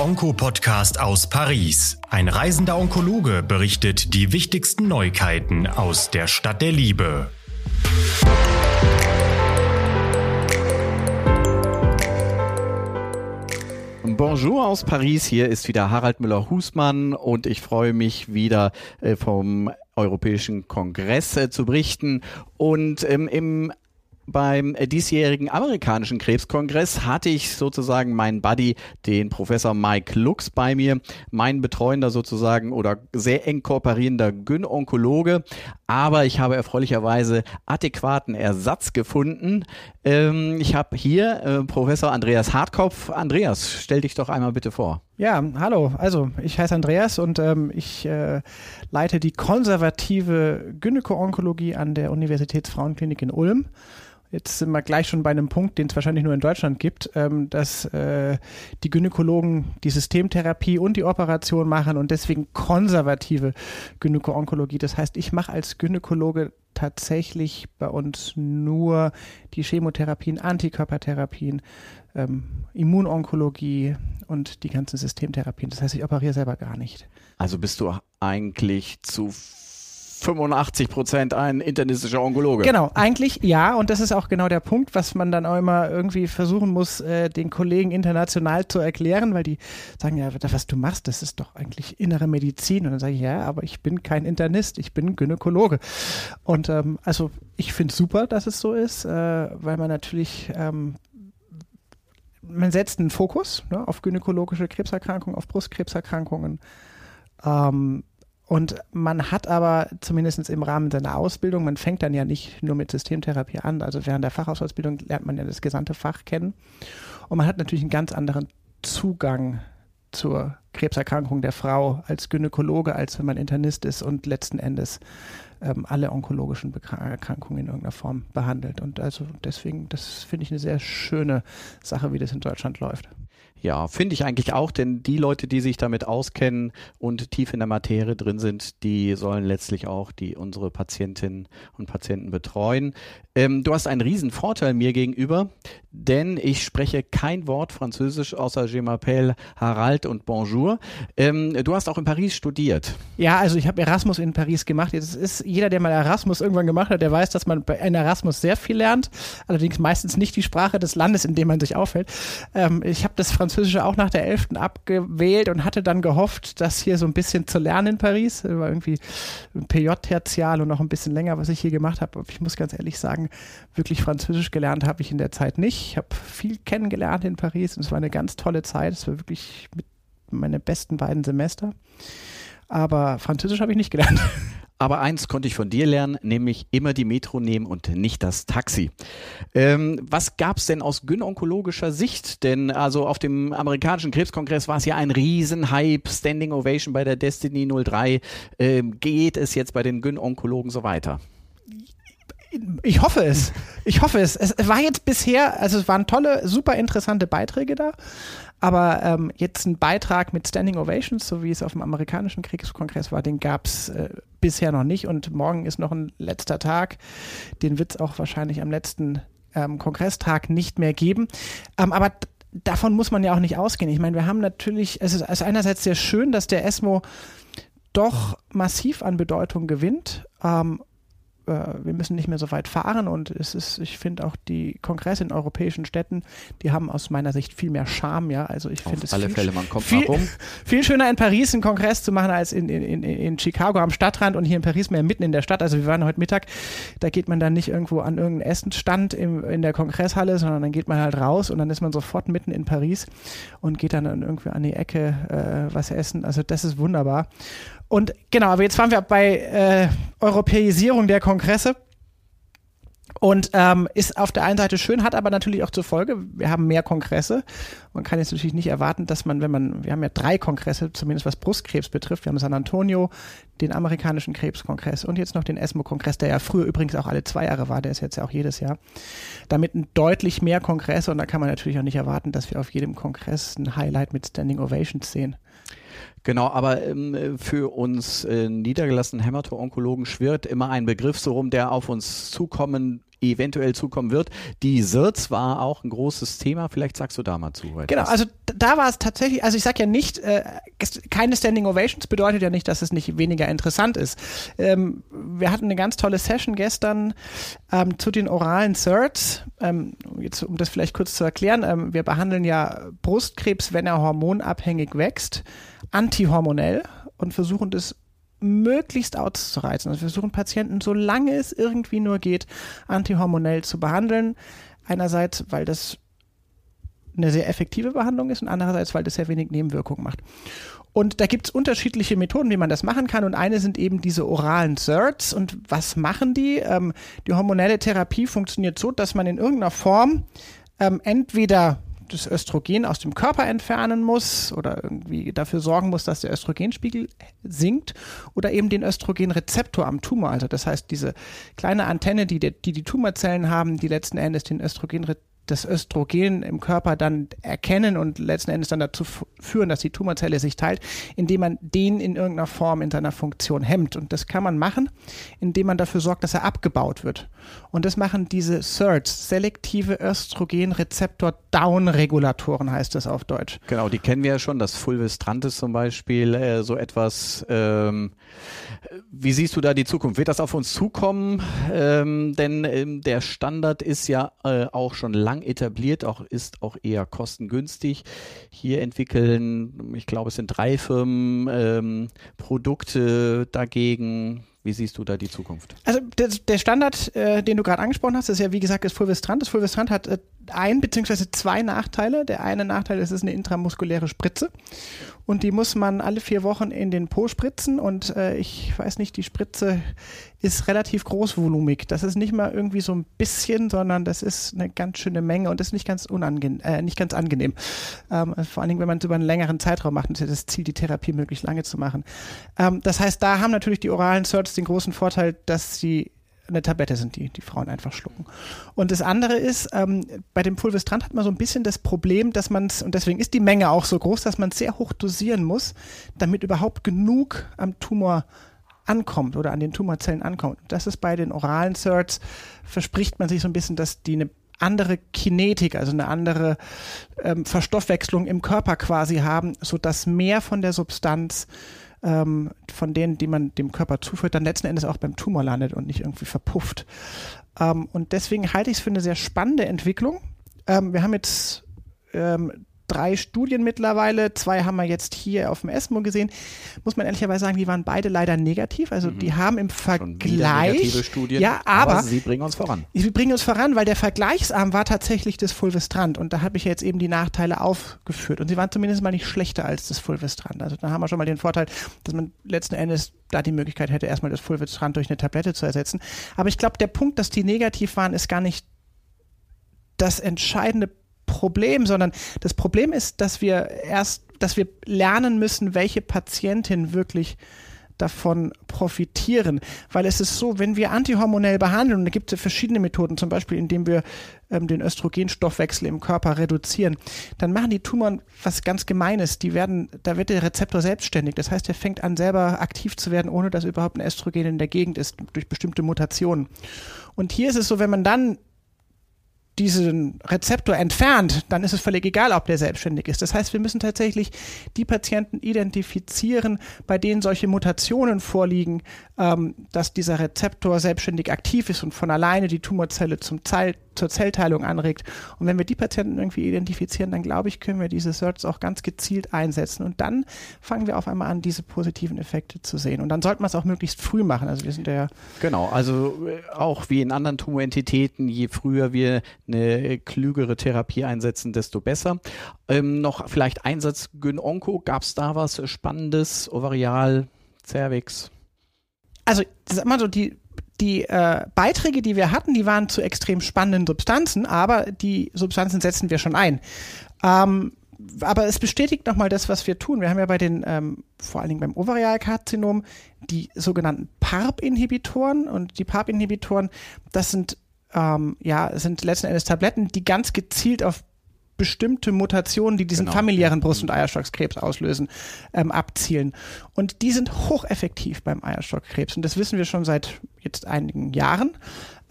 der Onko-Podcast aus Paris. Ein reisender Onkologe berichtet die wichtigsten Neuigkeiten aus der Stadt der Liebe. Bonjour aus Paris. Hier ist wieder Harald Müller-Husmann und ich freue mich wieder äh, vom Europäischen Kongress äh, zu berichten. Und ähm, im beim diesjährigen amerikanischen Krebskongress hatte ich sozusagen meinen Buddy, den Professor Mike Lux bei mir, mein betreuender sozusagen oder sehr eng kooperierender Gyn-Onkologe. Aber ich habe erfreulicherweise adäquaten Ersatz gefunden. Ähm, ich habe hier äh, Professor Andreas Hartkopf. Andreas, stell dich doch einmal bitte vor. Ja, hallo. Also ich heiße Andreas und ähm, ich äh, leite die konservative Gynäko-Onkologie an der Universitätsfrauenklinik in Ulm. Jetzt sind wir gleich schon bei einem Punkt, den es wahrscheinlich nur in Deutschland gibt, ähm, dass äh, die Gynäkologen die Systemtherapie und die Operation machen und deswegen konservative Gynäko-Onkologie. Das heißt, ich mache als Gynäkologe tatsächlich bei uns nur die Chemotherapien, Antikörpertherapien, ähm, Immunonkologie und die ganzen Systemtherapien. Das heißt, ich operiere selber gar nicht. Also bist du eigentlich zu 85 Prozent ein internistischer Onkologe. Genau, eigentlich ja. Und das ist auch genau der Punkt, was man dann auch immer irgendwie versuchen muss, äh, den Kollegen international zu erklären, weil die sagen, ja, was du machst, das ist doch eigentlich innere Medizin. Und dann sage ich, ja, aber ich bin kein Internist, ich bin Gynäkologe. Und ähm, also ich finde super, dass es so ist, äh, weil man natürlich ähm, man setzt einen Fokus ne, auf gynäkologische Krebserkrankungen, auf Brustkrebserkrankungen. Ähm, und man hat aber zumindest im Rahmen seiner Ausbildung, man fängt dann ja nicht nur mit Systemtherapie an, also während der Fachausbildung lernt man ja das gesamte Fach kennen. Und man hat natürlich einen ganz anderen Zugang zur Krebserkrankung der Frau als Gynäkologe, als wenn man Internist ist und letzten Endes ähm, alle onkologischen Erkrankungen in irgendeiner Form behandelt. Und also deswegen, das finde ich eine sehr schöne Sache, wie das in Deutschland läuft. Ja, finde ich eigentlich auch, denn die Leute, die sich damit auskennen und tief in der Materie drin sind, die sollen letztlich auch die unsere Patientinnen und Patienten betreuen. Ähm, du hast einen riesen Vorteil mir gegenüber, denn ich spreche kein Wort Französisch außer Je m'appelle Harald und Bonjour. Ähm, du hast auch in Paris studiert. Ja, also ich habe Erasmus in Paris gemacht. Jetzt ist jeder, der mal Erasmus irgendwann gemacht hat, der weiß, dass man bei Erasmus sehr viel lernt. Allerdings meistens nicht die Sprache des Landes, in dem man sich aufhält. Ähm, ich habe das Französische auch nach der 11. abgewählt und hatte dann gehofft, das hier so ein bisschen zu lernen in Paris. War irgendwie PJ-Tertial und noch ein bisschen länger, was ich hier gemacht habe. Ich muss ganz ehrlich sagen, wirklich Französisch gelernt habe ich in der Zeit nicht. Ich habe viel kennengelernt in Paris und es war eine ganz tolle Zeit. Es war wirklich mit meine besten beiden Semester. Aber Französisch habe ich nicht gelernt. Aber eins konnte ich von dir lernen, nämlich immer die Metro nehmen und nicht das Taxi. Ähm, was gab es denn aus gyn-onkologischer Sicht? Denn also auf dem amerikanischen Krebskongress war es ja ein Riesenhype, Standing Ovation bei der Destiny 03. Ähm, geht es jetzt bei den Gyn-Onkologen so weiter? Ich hoffe es. Ich hoffe es. Es war jetzt bisher, also es waren tolle, super interessante Beiträge da. Aber ähm, jetzt ein Beitrag mit Standing Ovations, so wie es auf dem amerikanischen Kriegskongress war, den gab es äh, bisher noch nicht. Und morgen ist noch ein letzter Tag. Den wird es auch wahrscheinlich am letzten ähm, Kongresstag nicht mehr geben. Ähm, aber davon muss man ja auch nicht ausgehen. Ich meine, wir haben natürlich, es ist also einerseits sehr schön, dass der ESMO doch massiv an Bedeutung gewinnt. Ähm, äh, wir müssen nicht mehr so weit fahren und es ist, ich finde auch die Kongresse in europäischen Städten, die haben aus meiner Sicht viel mehr Charme, ja. Also ich finde es alle viel, Fälle, man kommt viel, rum. viel schöner in Paris einen Kongress zu machen als in, in, in, in Chicago am Stadtrand und hier in Paris mehr mitten in der Stadt. Also wir waren heute Mittag, da geht man dann nicht irgendwo an irgendeinen Essensstand im, in der Kongresshalle, sondern dann geht man halt raus und dann ist man sofort mitten in Paris und geht dann irgendwie an die Ecke äh, was essen. Also das ist wunderbar. Und genau, aber jetzt waren wir bei äh, Europäisierung der Kongresse. Und ähm, ist auf der einen Seite schön, hat aber natürlich auch zur Folge, wir haben mehr Kongresse. Man kann jetzt natürlich nicht erwarten, dass man, wenn man, wir haben ja drei Kongresse, zumindest was Brustkrebs betrifft. Wir haben San Antonio, den amerikanischen Krebskongress und jetzt noch den ESMO-Kongress, der ja früher übrigens auch alle zwei Jahre war, der ist jetzt ja auch jedes Jahr. Damit deutlich mehr Kongresse und da kann man natürlich auch nicht erwarten, dass wir auf jedem Kongress ein Highlight mit Standing Ovations sehen. Genau, aber ähm, für uns äh, niedergelassenen Hämato-Onkologen schwirrt immer ein Begriff so rum, der auf uns zukommen eventuell zukommen wird. Die SIRZ war auch ein großes Thema. Vielleicht sagst du da mal zu. Etwas. Genau, also da war es tatsächlich, also ich sage ja nicht, äh, keine Standing Ovations bedeutet ja nicht, dass es nicht weniger interessant ist. Ähm, wir hatten eine ganz tolle Session gestern ähm, zu den oralen SIRTs. Ähm, jetzt, um das vielleicht kurz zu erklären, ähm, wir behandeln ja Brustkrebs, wenn er hormonabhängig wächst, antihormonell und versuchen das möglichst auszureizen. Also wir versuchen Patienten, solange es irgendwie nur geht, antihormonell zu behandeln. Einerseits, weil das eine sehr effektive Behandlung ist und andererseits, weil das sehr wenig Nebenwirkungen macht. Und da gibt es unterschiedliche Methoden, wie man das machen kann. Und eine sind eben diese oralen SERTs. Und was machen die? Ähm, die hormonelle Therapie funktioniert so, dass man in irgendeiner Form ähm, entweder das Östrogen aus dem Körper entfernen muss oder irgendwie dafür sorgen muss, dass der Östrogenspiegel sinkt oder eben den Östrogenrezeptor am Tumor, also das heißt diese kleine Antenne, die die, die Tumorzellen haben, die letzten Endes den Östrogenrezeptor das Östrogen im Körper dann erkennen und letzten Endes dann dazu führen, dass die Tumorzelle sich teilt, indem man den in irgendeiner Form in seiner Funktion hemmt. Und das kann man machen, indem man dafür sorgt, dass er abgebaut wird. Und das machen diese SERTs, selektive Östrogenrezeptor-Down-Regulatoren heißt das auf Deutsch. Genau, die kennen wir ja schon, das Fulvestrantes zum Beispiel, äh, so etwas. Ähm, wie siehst du da die Zukunft? Wird das auf uns zukommen? Ähm, denn ähm, der Standard ist ja äh, auch schon lang etabliert, auch ist auch eher kostengünstig. Hier entwickeln, ich glaube, es sind drei Firmen ähm, Produkte dagegen. Wie siehst du da die Zukunft? Also der, der Standard, äh, den du gerade angesprochen hast, ist ja wie gesagt das Fulvestrant. Das Fulvestrant hat äh, ein beziehungsweise zwei Nachteile. Der eine Nachteil ist, es ist eine intramuskuläre Spritze und die muss man alle vier Wochen in den Po spritzen und äh, ich weiß nicht, die Spritze ist relativ großvolumig. Das ist nicht mal irgendwie so ein bisschen, sondern das ist eine ganz schöne Menge und das ist nicht ganz unangenehm, äh, nicht ganz angenehm. Ähm, vor allen Dingen, wenn man es über einen längeren Zeitraum macht, ist ja das Ziel, die Therapie möglichst lange zu machen. Ähm, das heißt, da haben natürlich die oralen Search den großen Vorteil, dass sie eine Tablette sind, die die Frauen einfach schlucken. Und das andere ist, ähm, bei dem Pulvestrant hat man so ein bisschen das Problem, dass man es, und deswegen ist die Menge auch so groß, dass man es sehr hoch dosieren muss, damit überhaupt genug am Tumor ankommt oder an den Tumorzellen ankommt. Das ist bei den oralen Certs, verspricht man sich so ein bisschen, dass die eine andere Kinetik, also eine andere ähm, Verstoffwechslung im Körper quasi haben, sodass mehr von der Substanz ähm, von denen, die man dem Körper zuführt, dann letzten Endes auch beim Tumor landet und nicht irgendwie verpufft. Ähm, und deswegen halte ich es für eine sehr spannende Entwicklung. Ähm, wir haben jetzt ähm, drei Studien mittlerweile. Zwei haben wir jetzt hier auf dem ESMO gesehen. Muss man ehrlicherweise sagen, die waren beide leider negativ. Also mhm. die haben im Vergleich. Negative Studien, ja, aber, aber, sie bringen uns voran. Sie bringen uns voran, weil der Vergleichsarm war tatsächlich das Fulvestrant. Und da habe ich jetzt eben die Nachteile aufgeführt. Und sie waren zumindest mal nicht schlechter als das Fulvestrant. Also da haben wir schon mal den Vorteil, dass man letzten Endes da die Möglichkeit hätte, erstmal das Fulvestrant durch eine Tablette zu ersetzen. Aber ich glaube, der Punkt, dass die negativ waren, ist gar nicht das entscheidende Problem, sondern das Problem ist, dass wir erst, dass wir lernen müssen, welche Patientin wirklich davon profitieren. Weil es ist so, wenn wir antihormonell behandeln, und da gibt es verschiedene Methoden, zum Beispiel indem wir ähm, den Östrogenstoffwechsel im Körper reduzieren, dann machen die Tumoren was ganz Gemeines. Die werden, da wird der Rezeptor selbstständig. Das heißt, er fängt an, selber aktiv zu werden, ohne dass überhaupt ein Östrogen in der Gegend ist, durch bestimmte Mutationen. Und hier ist es so, wenn man dann diesen Rezeptor entfernt, dann ist es völlig egal, ob der selbstständig ist. Das heißt, wir müssen tatsächlich die Patienten identifizieren, bei denen solche Mutationen vorliegen, ähm, dass dieser Rezeptor selbstständig aktiv ist und von alleine die Tumorzelle zum Zell zur Zellteilung anregt. Und wenn wir die Patienten irgendwie identifizieren, dann glaube ich, können wir diese Search auch ganz gezielt einsetzen. Und dann fangen wir auf einmal an, diese positiven Effekte zu sehen. Und dann sollte man es auch möglichst früh machen. Also wir sind ja. Genau, also äh, auch wie in anderen Tumorentitäten, je früher wir eine klügere Therapie einsetzen, desto besser. Ähm, noch vielleicht Einsatz Gyn-Onko, gab es da was Spannendes? Ovarial, Cervix? Also, sag mal so, die die äh, Beiträge, die wir hatten, die waren zu extrem spannenden Substanzen, aber die Substanzen setzen wir schon ein. Ähm, aber es bestätigt nochmal das, was wir tun. Wir haben ja bei den, ähm, vor allen Dingen beim Ovarialkarzinom, die sogenannten PARP-Inhibitoren. Und die PARP-Inhibitoren, das sind, ähm, ja, sind letzten Endes Tabletten, die ganz gezielt auf bestimmte Mutationen, die diesen genau. familiären Brust- und Eierstockkrebs auslösen, ähm, abzielen. Und die sind hocheffektiv beim Eierstockkrebs. Und das wissen wir schon seit jetzt einigen Jahren.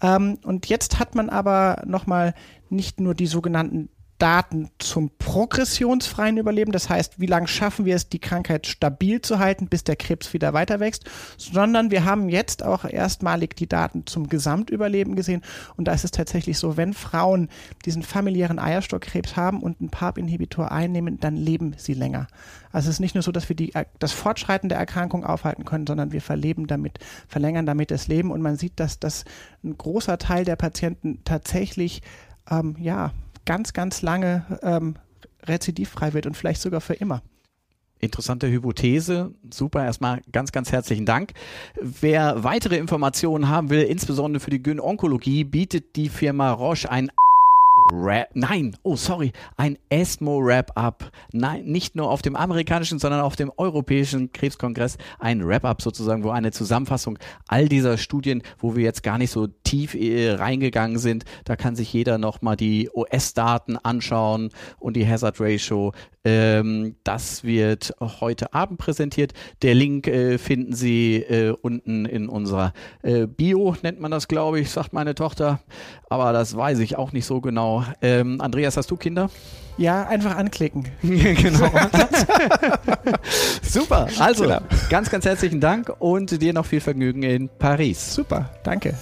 Ähm, und jetzt hat man aber nochmal nicht nur die sogenannten Daten zum progressionsfreien Überleben, das heißt, wie lange schaffen wir es, die Krankheit stabil zu halten, bis der Krebs wieder weiter wächst, sondern wir haben jetzt auch erstmalig die Daten zum Gesamtüberleben gesehen. Und da ist es tatsächlich so, wenn Frauen diesen familiären Eierstockkrebs haben und einen PARP-Inhibitor einnehmen, dann leben sie länger. Also es ist nicht nur so, dass wir die, das Fortschreiten der Erkrankung aufhalten können, sondern wir verleben damit, verlängern damit das Leben. Und man sieht, dass das ein großer Teil der Patienten tatsächlich ähm, ja, ganz, ganz lange ähm, rezidivfrei wird und vielleicht sogar für immer. Interessante Hypothese. Super. Erstmal ganz, ganz herzlichen Dank. Wer weitere Informationen haben will, insbesondere für die Gyn-Onkologie, bietet die Firma Roche ein Rap, nein, oh sorry, ein ESMO Wrap-Up. Nein, nicht nur auf dem amerikanischen, sondern auf dem europäischen Krebskongress ein Wrap-Up sozusagen, wo eine Zusammenfassung all dieser Studien, wo wir jetzt gar nicht so tief äh, reingegangen sind, da kann sich jeder nochmal die OS-Daten anschauen und die Hazard Ratio. Ähm, das wird heute Abend präsentiert. Der Link äh, finden Sie äh, unten in unserer äh, Bio, nennt man das, glaube ich, sagt meine Tochter. Aber das weiß ich auch nicht so genau. Ähm, Andreas, hast du Kinder? Ja, einfach anklicken. genau. Super. Also, genau. ganz, ganz herzlichen Dank und dir noch viel Vergnügen in Paris. Super. Danke.